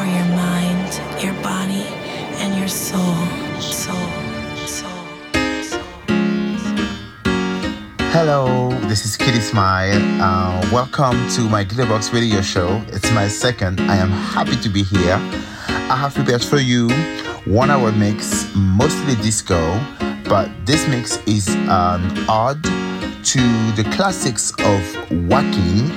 for your mind, your body, and your soul. Soul. Soul. Soul. Hello, this is Kiddy Smile. Uh, welcome to my Glitterbox radio show. It's my second. I am happy to be here. I have prepared for you one hour mix, mostly disco, but this mix is an ode to the classics of waacking.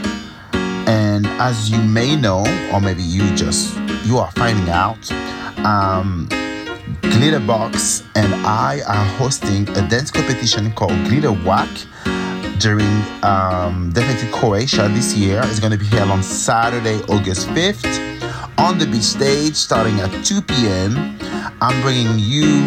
And as you may know, or maybe you just you are finding out, um, Glitterbox and I are hosting a dance competition called Glitter Whack during um, Defected Croatia this year. It's going to be held on Saturday, August 5th on the beach stage starting at 2 p.m. I'm bringing you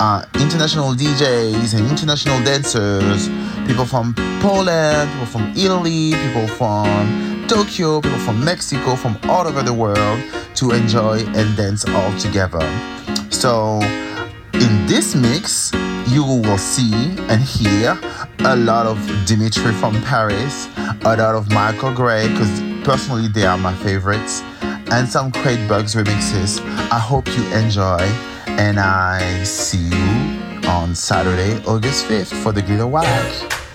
uh, international DJs and international dancers, people from Poland, people from Italy, people from Tokyo, people from Mexico, from all over the world to enjoy and dance all together. So, in this mix, you will see and hear a lot of Dimitri from Paris, a lot of Michael Gray, because personally they are my favorites, and some Crate Bugs remixes. I hope you enjoy, and I see you on Saturday, August 5th for the Glitter Whack.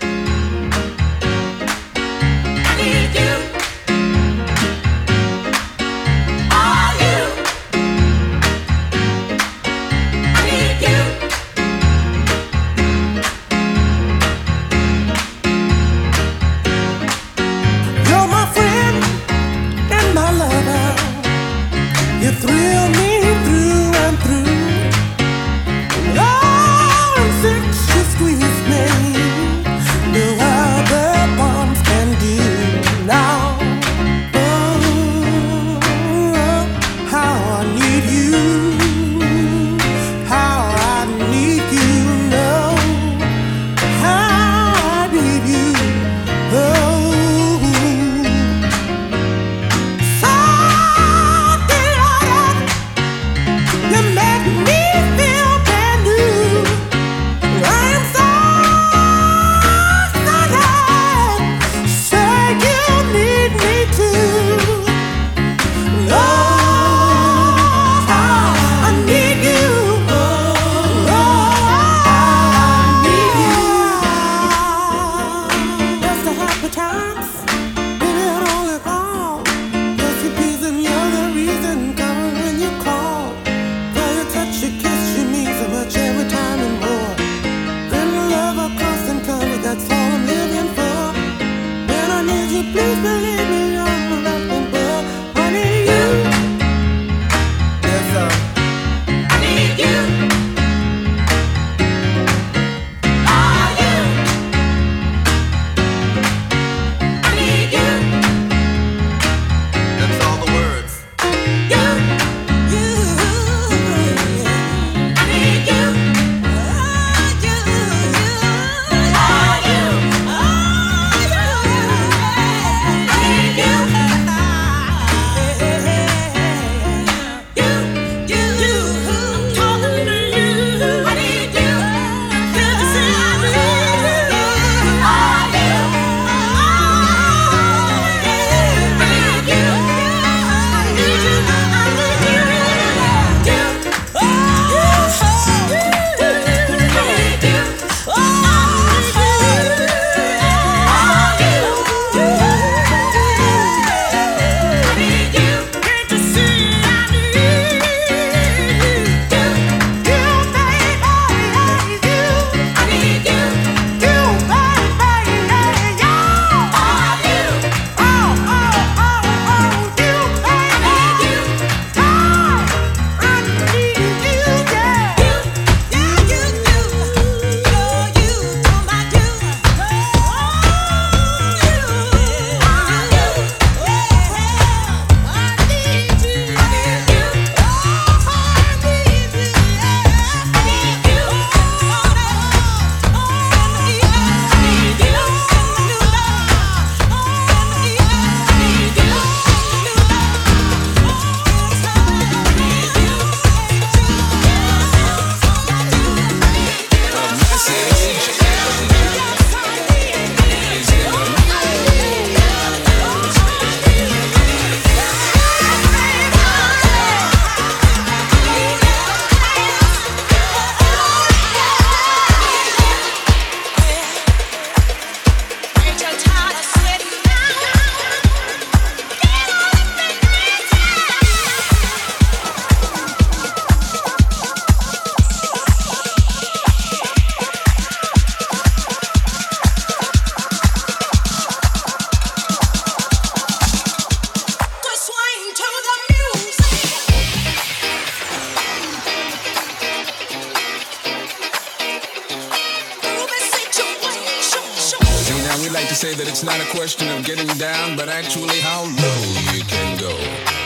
To say that it's not a question of getting down, but actually how low you can go.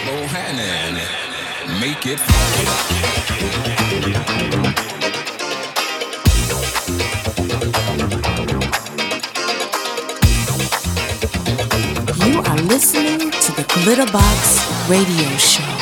Bohannon, make it funky. You are listening to the Glitterbox Radio Show.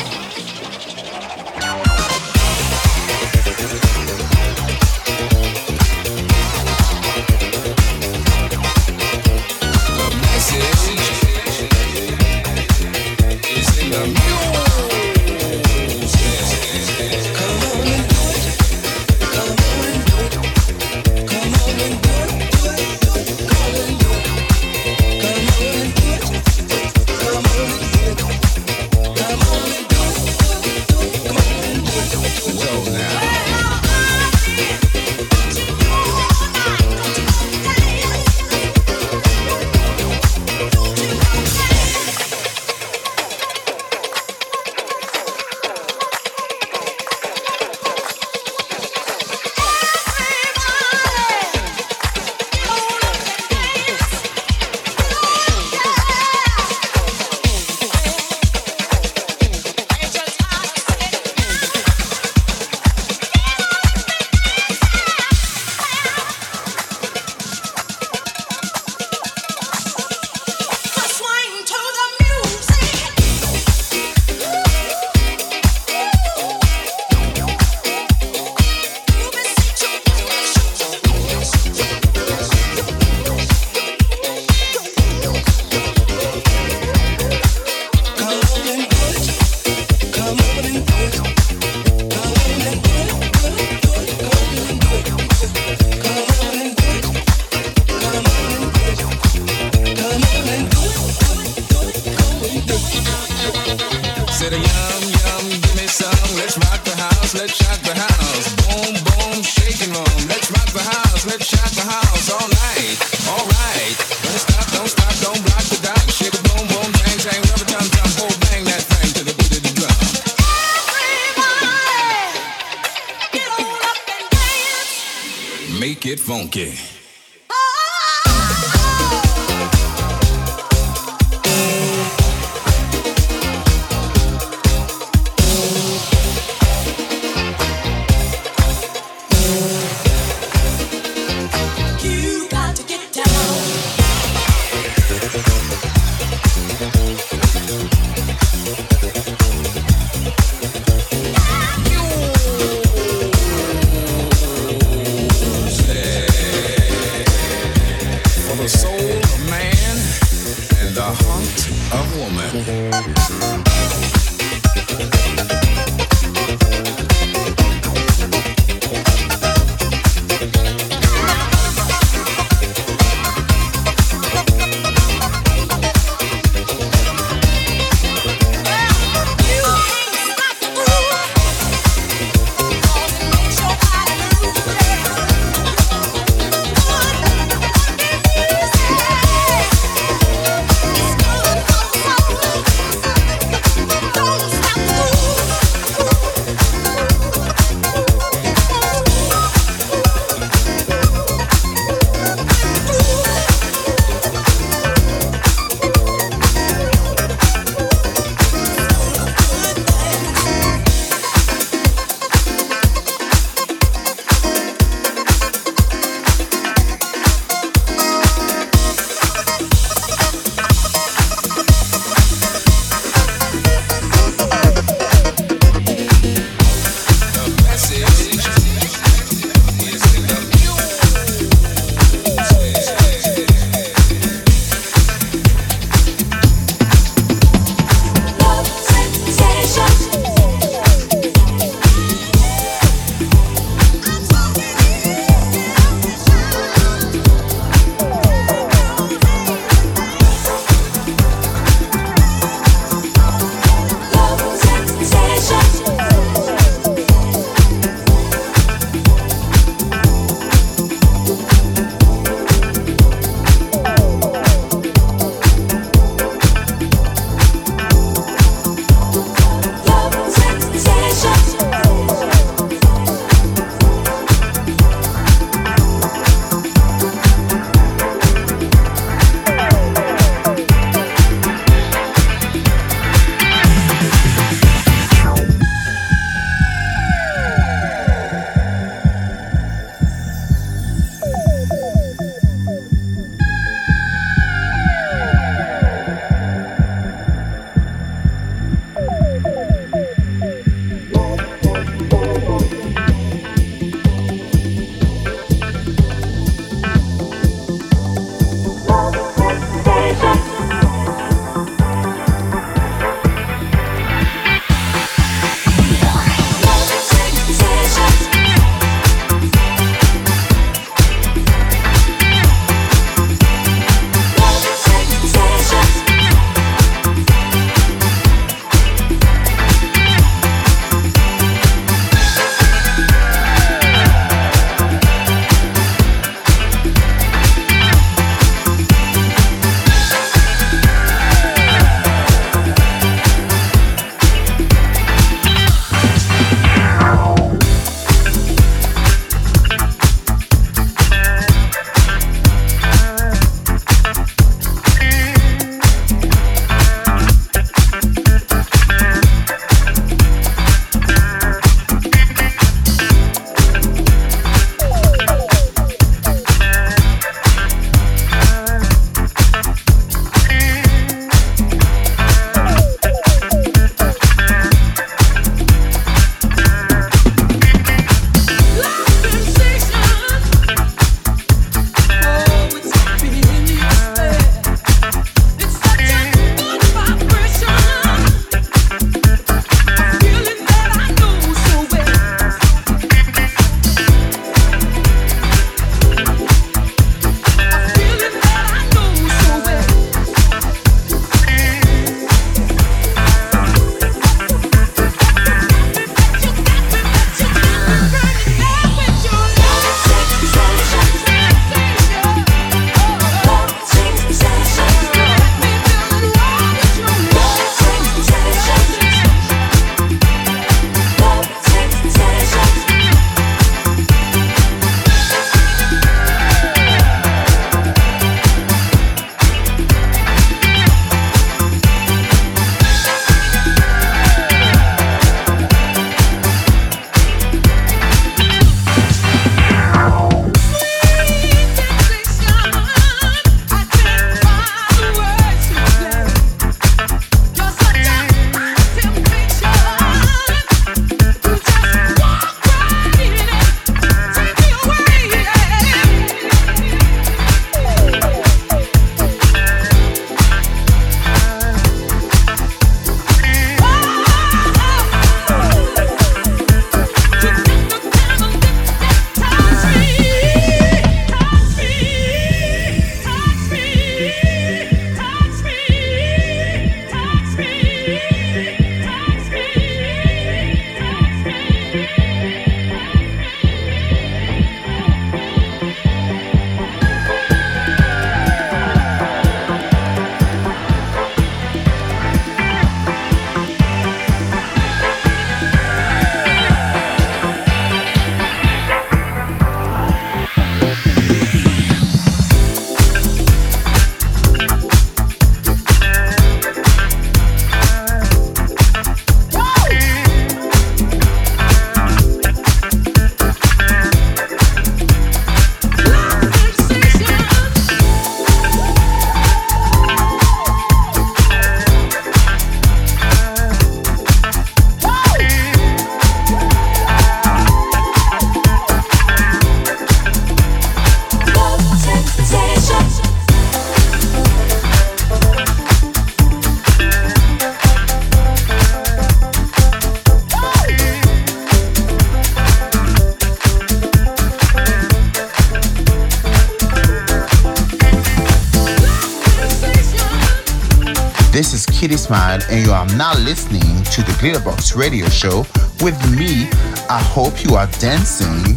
Kiddy Smile, and you are now listening to the Glitterbox Radio Show with me. I hope you are dancing.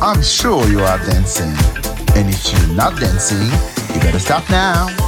I'm sure you are dancing. And if you're not dancing, you better stop now.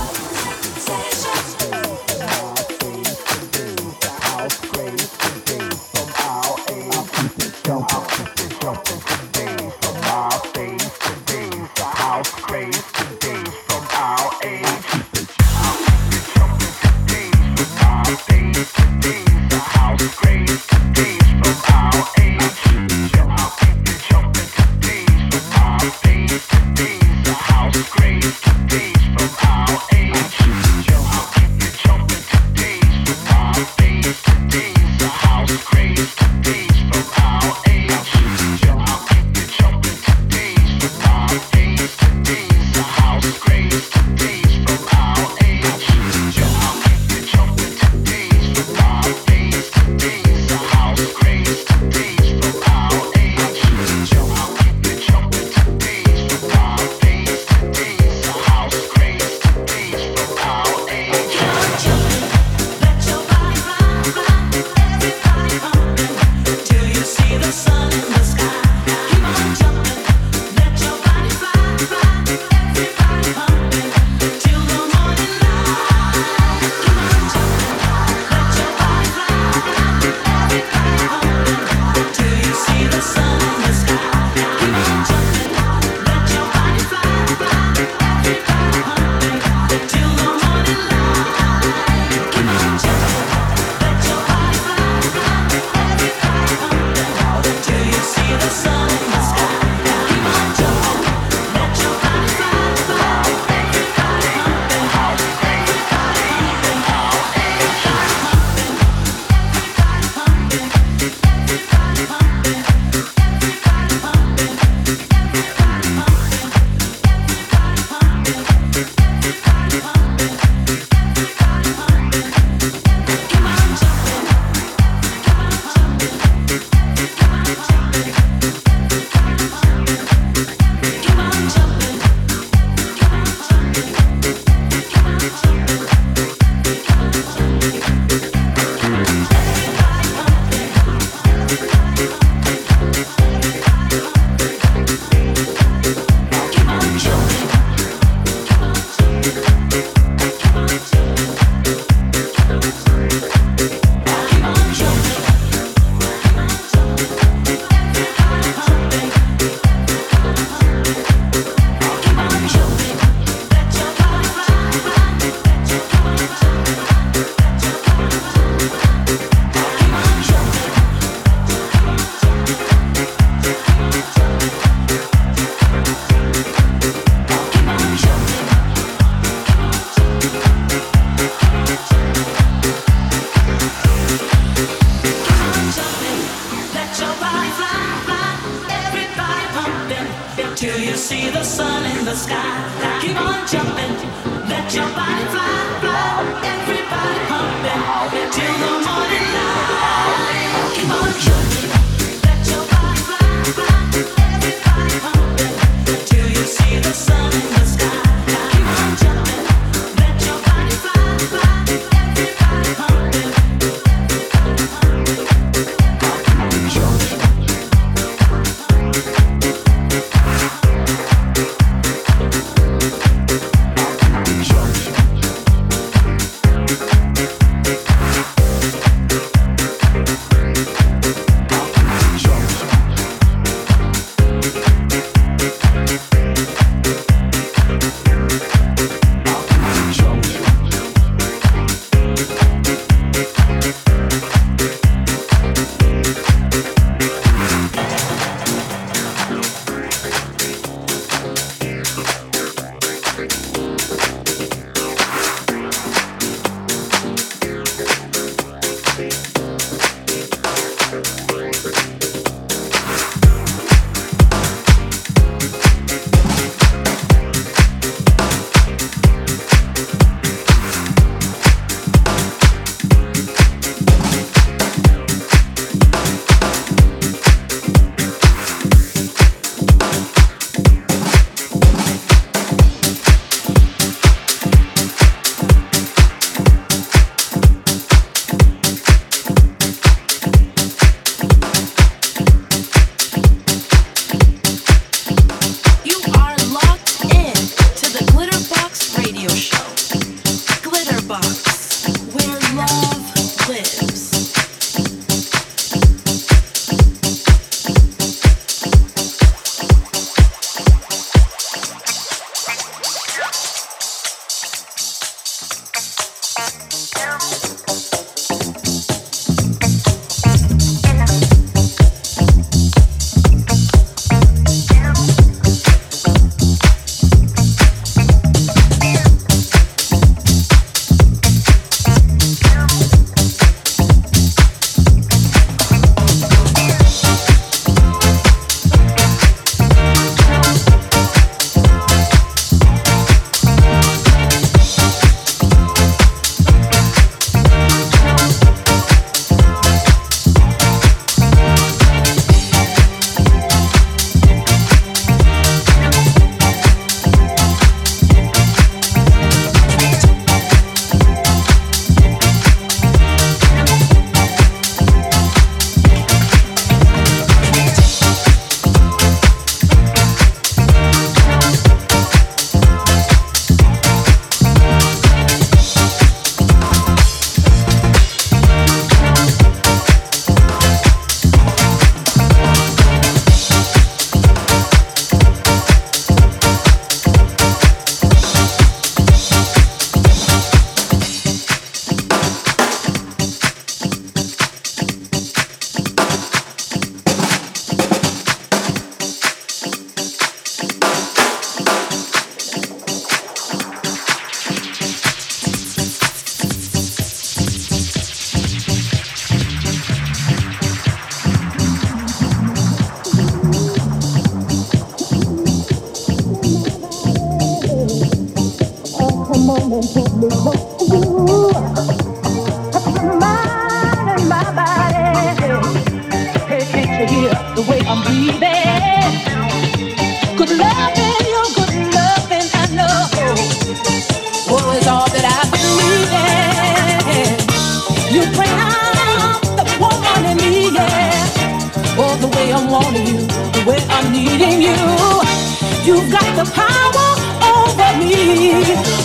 You've got the power over me.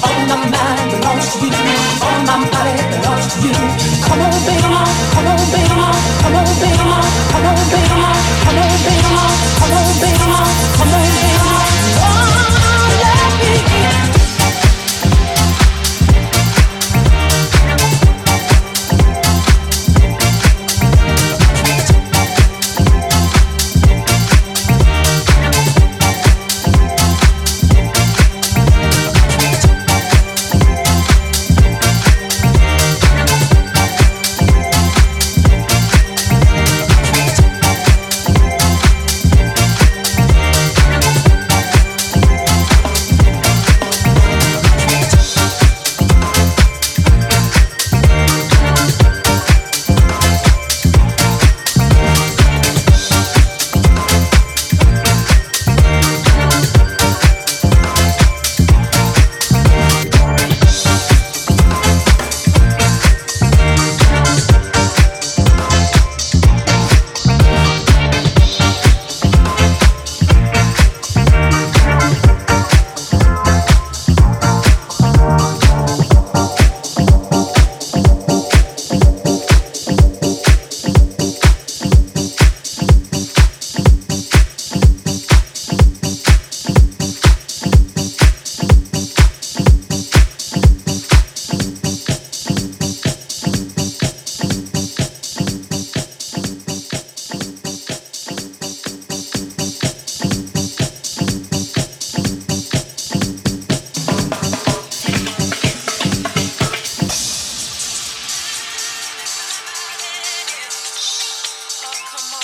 All my mind belongs to you. All my body belongs to you. Come on, baby, come on, baby, come on, baby, come on, baby, come on, baby, come on, baby, come on, baby. Oh,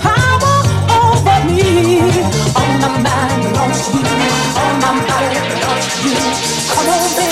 Come on, baby,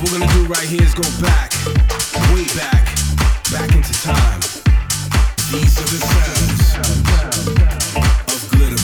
What we're gonna do right here is go back, way back, back into time. These are the sounds of glitter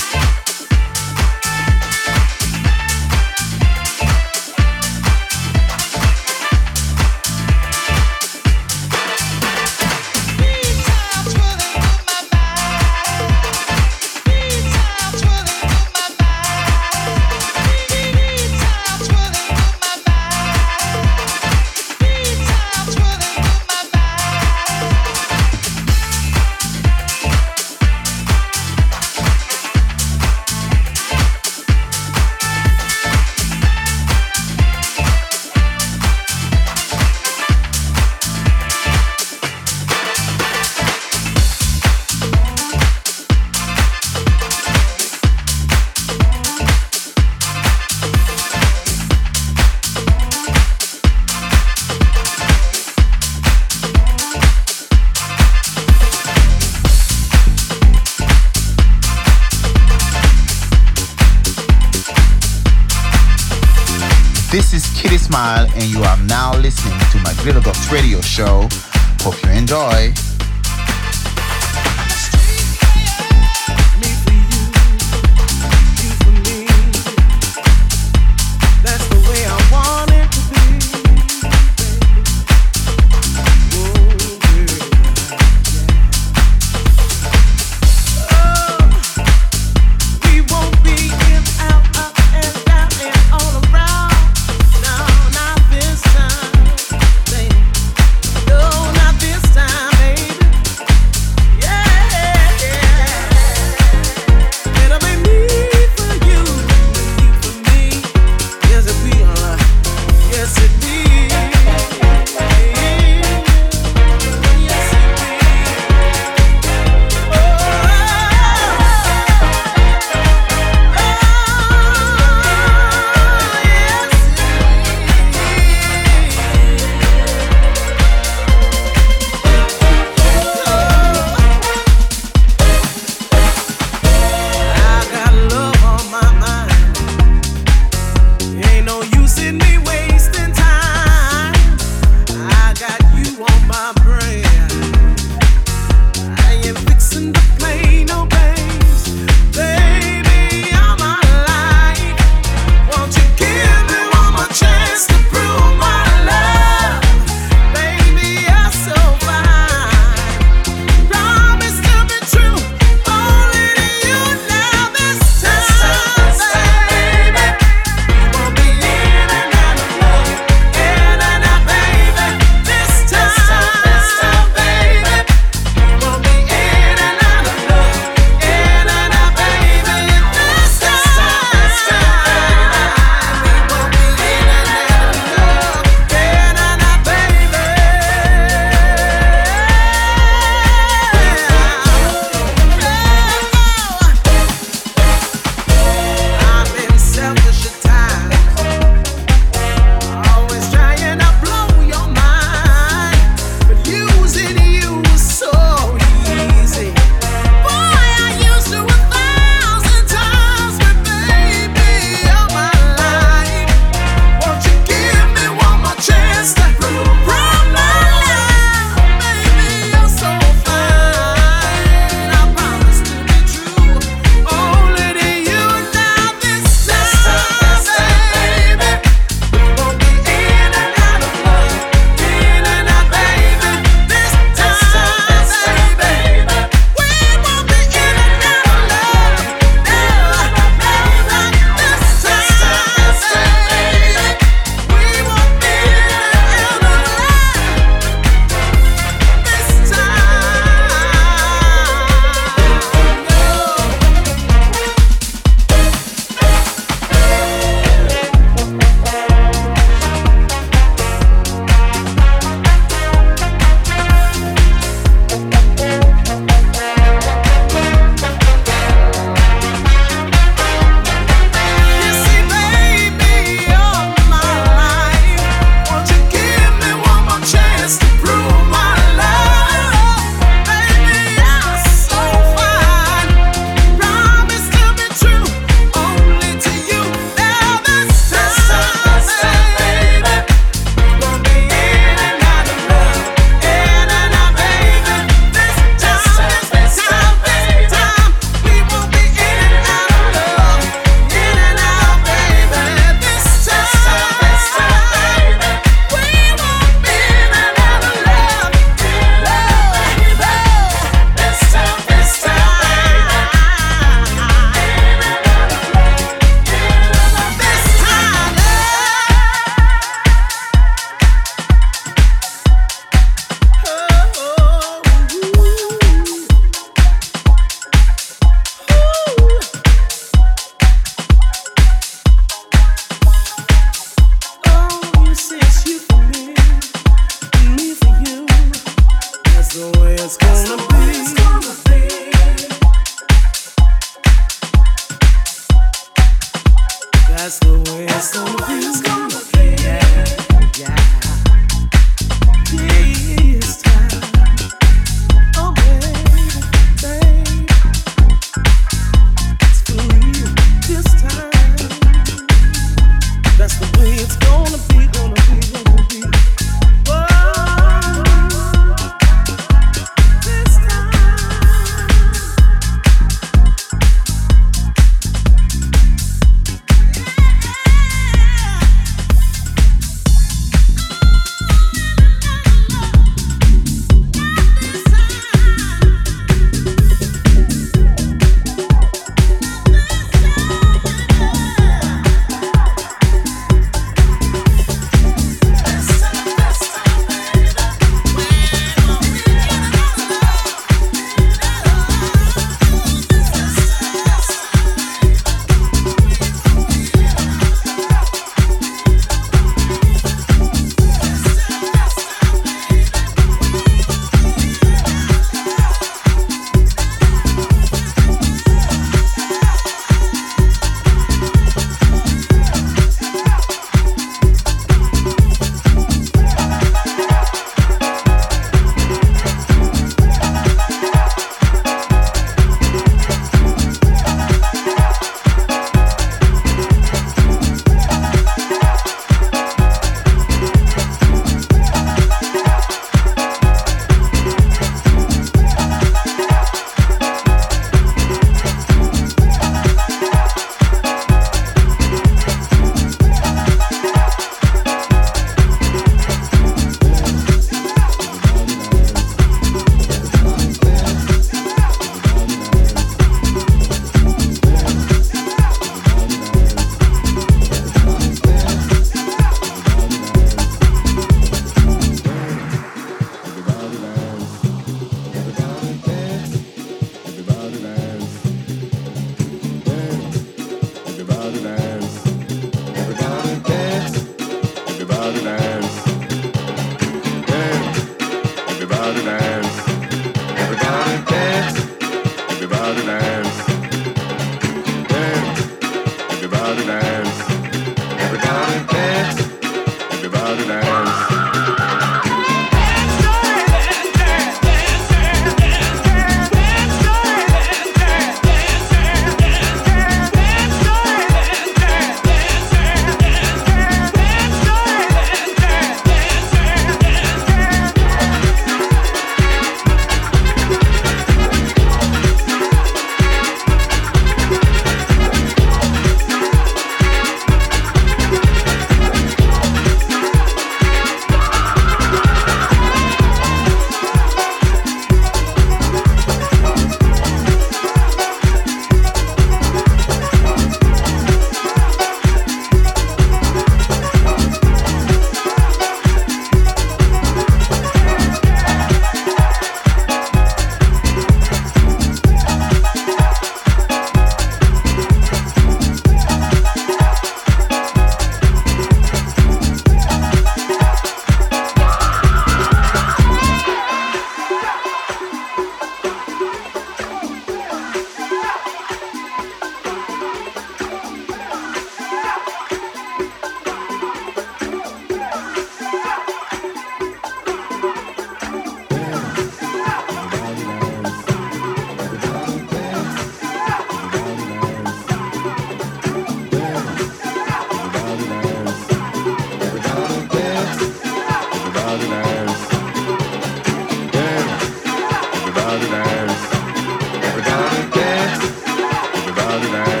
tonight.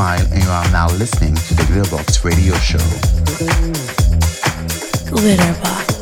Smile, and you are now listening to the Glitterbox Radio Show. Glitterbox.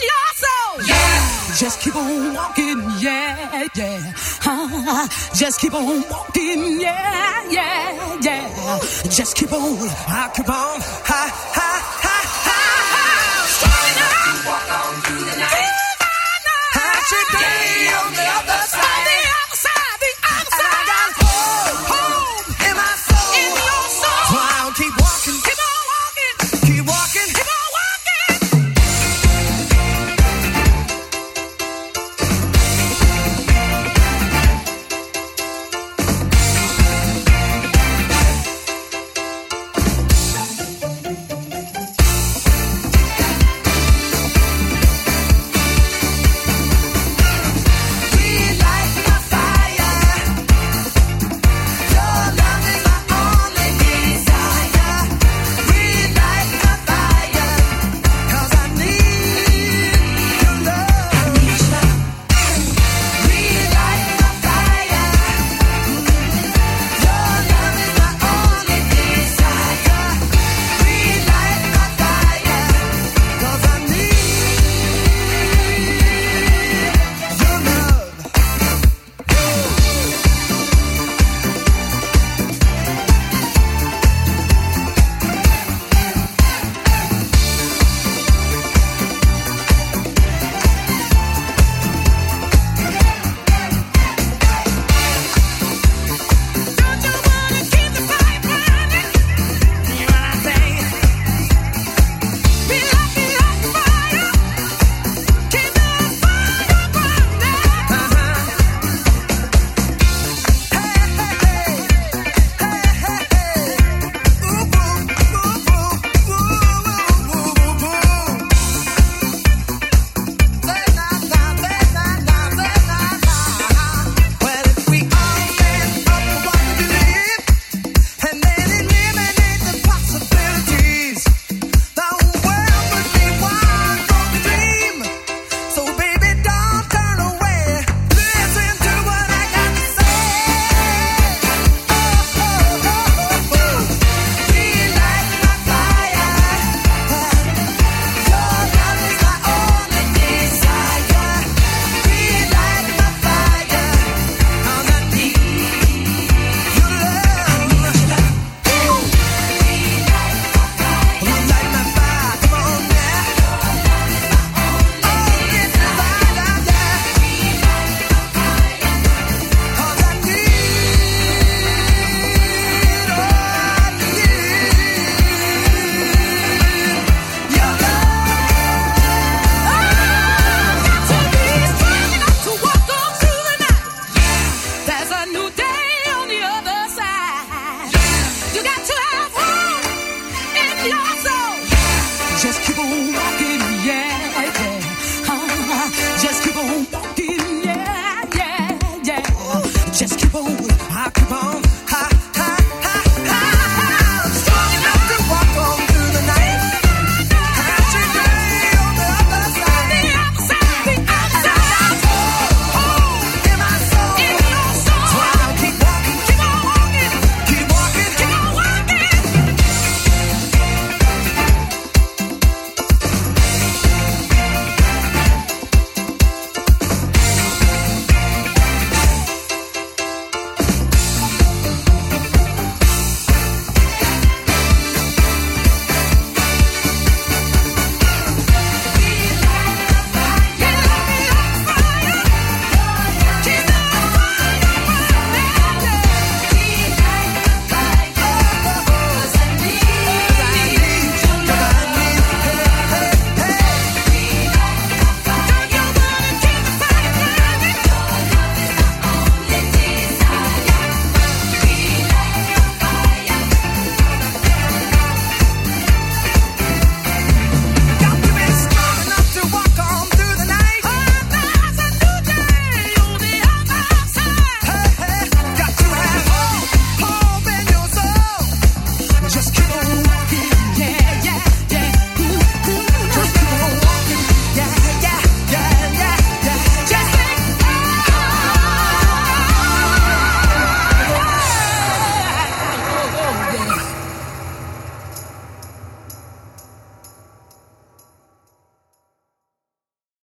Your soul. Yeah. Just keep on walking, yeah, yeah. Uh, just keep on walking, yeah, yeah, yeah. Just keep on, I keep on, ha,